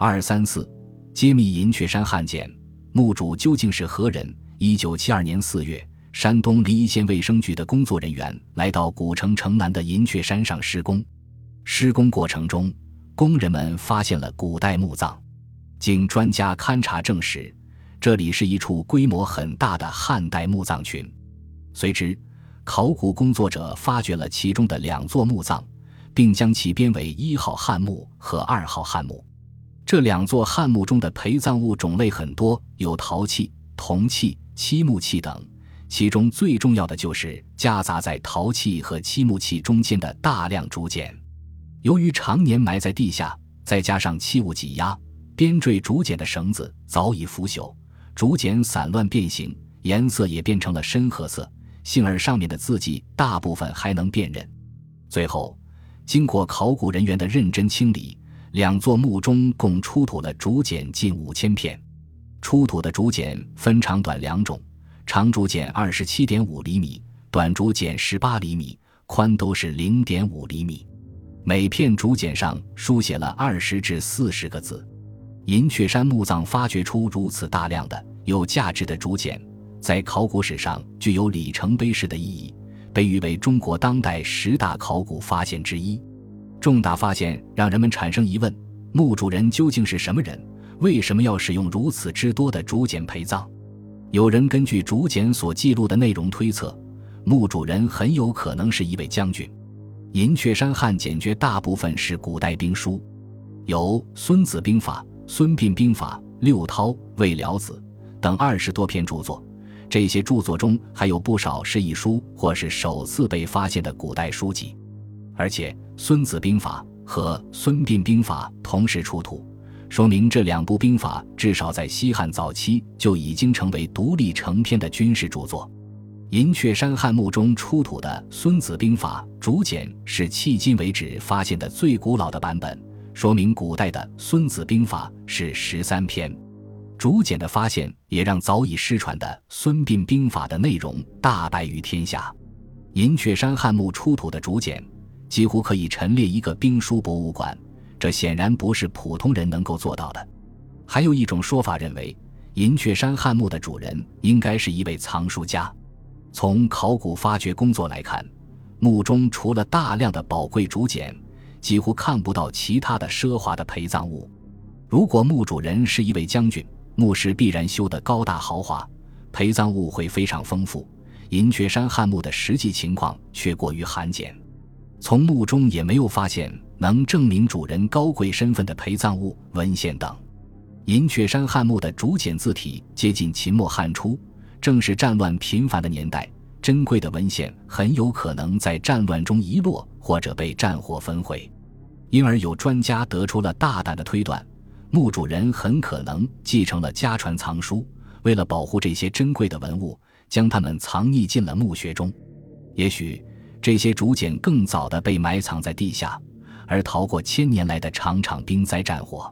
二三四，揭秘银雀山汉简，墓主究竟是何人？一九七二年四月，山东临沂县卫生局的工作人员来到古城城南的银雀山上施工。施工过程中，工人们发现了古代墓葬。经专家勘查证实，这里是一处规模很大的汉代墓葬群。随之，考古工作者发掘了其中的两座墓葬，并将其编为一号汉墓和二号汉墓。这两座汉墓中的陪葬物种类很多，有陶器、铜器。漆木器等，其中最重要的就是夹杂在陶器和漆木器中间的大量竹简。由于常年埋在地下，再加上器物挤压，编缀竹简的绳子早已腐朽，竹简散乱变形，颜色也变成了深褐色，幸而上面的字迹大部分还能辨认。最后，经过考古人员的认真清理，两座墓中共出土了竹简近五千片。出土的竹简分长短两种，长竹简二十七点五厘米，短竹简十八厘米，宽都是零点五厘米。每片竹简上书写了二十至四十个字。银雀山墓葬发掘出如此大量的有价值的竹简，在考古史上具有里程碑式的意义，被誉为中国当代十大考古发现之一。重大发现让人们产生疑问：墓主人究竟是什么人？为什么要使用如此之多的竹简陪葬？有人根据竹简所记录的内容推测，墓主人很有可能是一位将军。银雀山汉简绝大部分是古代兵书，有《孙子兵法》《孙膑兵法》《六韬》《魏辽子》等二十多篇著作。这些著作中还有不少是一书或是首次被发现的古代书籍，而且《孙子兵法》和《孙膑兵法》同时出土。说明这两部兵法至少在西汉早期就已经成为独立成篇的军事著作。银雀山汉墓中出土的《孙子兵法》竹简是迄今为止发现的最古老的版本，说明古代的《孙子兵法》是十三篇。竹简的发现也让早已失传的《孙膑兵法》的内容大白于天下。银雀山汉墓出土的竹简几乎可以陈列一个兵书博物馆。这显然不是普通人能够做到的。还有一种说法认为，银雀山汉墓的主人应该是一位藏书家。从考古发掘工作来看，墓中除了大量的宝贵竹简，几乎看不到其他的奢华的陪葬物。如果墓主人是一位将军，墓室必然修得高大豪华，陪葬物会非常丰富。银雀山汉墓的实际情况却过于罕见，从墓中也没有发现。能证明主人高贵身份的陪葬物、文献等。银雀山汉墓的竹简字体接近秦末汉初，正是战乱频繁的年代，珍贵的文献很有可能在战乱中遗落或者被战火焚毁。因而有专家得出了大胆的推断：墓主人很可能继承了家传藏书，为了保护这些珍贵的文物，将它们藏匿进了墓穴中。也许这些竹简更早的被埋藏在地下。而逃过千年来的场场兵灾战火。